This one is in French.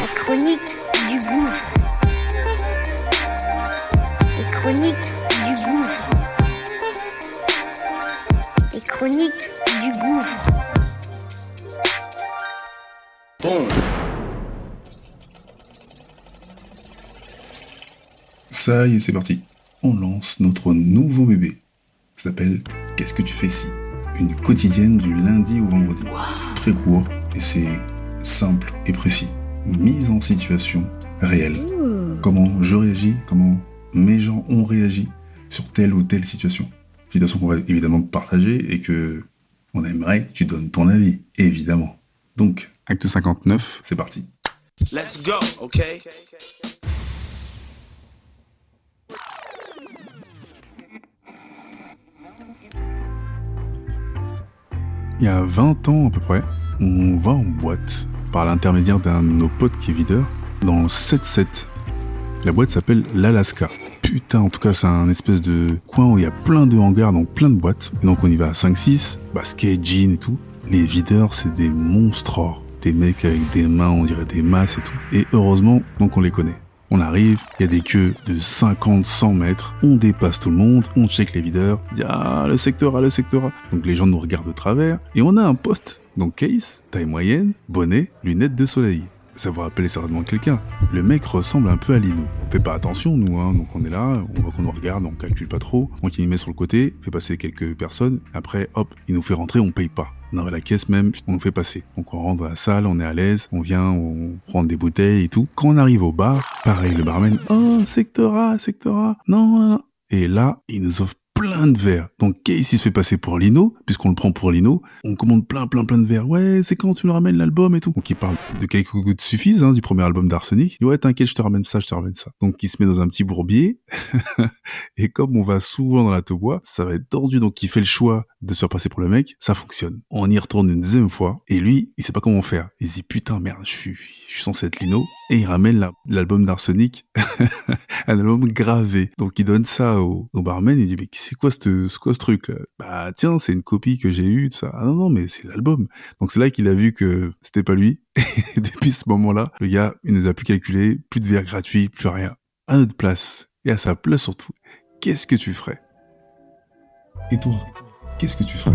La chronique du gouffre. Les chroniques du gouffre. Les chroniques du gouffre. Ça y est, c'est parti. On lance notre nouveau bébé. Ça s'appelle Qu'est-ce que tu fais ici Une quotidienne du lundi au vendredi. Très court et c'est simple et précis. Mise en situation réelle. Comment je réagis, comment mes gens ont réagi sur telle ou telle situation. Situation qu'on va évidemment partager et que on aimerait que tu donnes ton avis, évidemment. Donc, acte 59, c'est parti. Let's go, okay? Il y a 20 ans à peu près, on va en boîte par l'intermédiaire d'un de nos potes qui est videur dans le 7-7. La boîte s'appelle l'Alaska. Putain, en tout cas, c'est un espèce de coin où il y a plein de hangars, donc plein de boîtes. Et donc on y va à 5-6, basket, jean et tout. Les videurs, c'est des monstres or. Des mecs avec des mains, on dirait des masses et tout. Et heureusement, donc on les connaît. On arrive, il y a des queues de 50, 100 mètres, on dépasse tout le monde, on check les videurs, il y a le secteur A, le secteur A. Donc les gens nous regardent de travers, et on a un poste, donc case, taille moyenne, bonnet, lunettes de soleil. Ça vous rappelle certainement quelqu'un. Le mec ressemble un peu à Lino. On fait pas attention, nous, hein. Donc on est là, on voit qu'on nous regarde, on calcule pas trop. Donc il met sur le côté, fait passer quelques personnes. Après, hop, il nous fait rentrer, on paye pas. On arrive à la caisse même, on nous fait passer. Donc on rentre dans la salle, on est à l'aise, on vient, on prend des bouteilles et tout. Quand on arrive au bar, pareil, le barman, oh, secteur A, secteur A. Non, non, non. Et là, il nous offre plein de verres. Donc Case il se fait passer pour Lino, puisqu'on le prend pour Lino? On commande plein plein plein de verres. Ouais, c'est quand tu me ramènes l'album et tout. Donc il parle de quelques gouttes suffisent hein, du premier album d'Arsenic. Ouais, t'inquiète, je te ramène ça, je te ramène ça. Donc il se met dans un petit bourbier. et comme on va souvent dans la bois, ça va être tordu. Donc il fait le choix de se faire passer pour le mec. Ça fonctionne. On y retourne une deuxième fois. Et lui, il sait pas comment faire. Il se dit putain merde, je suis, je suis censé être Lino. Et il ramène la- l'album d'Arsenic, un album gravé. Donc il donne ça au, barman, il dit mais c'est quoi ce quoi ce truc là Bah tiens, c'est une copie que j'ai eue, tout ça. Ah non non, mais c'est l'album. Donc c'est là qu'il a vu que c'était pas lui. Et depuis ce moment-là, le gars, il nous a plus calculé, plus de verre gratuit, plus rien. À notre place et à sa place surtout. Qu'est-ce que tu ferais? Et toi, qu'est-ce que tu ferais?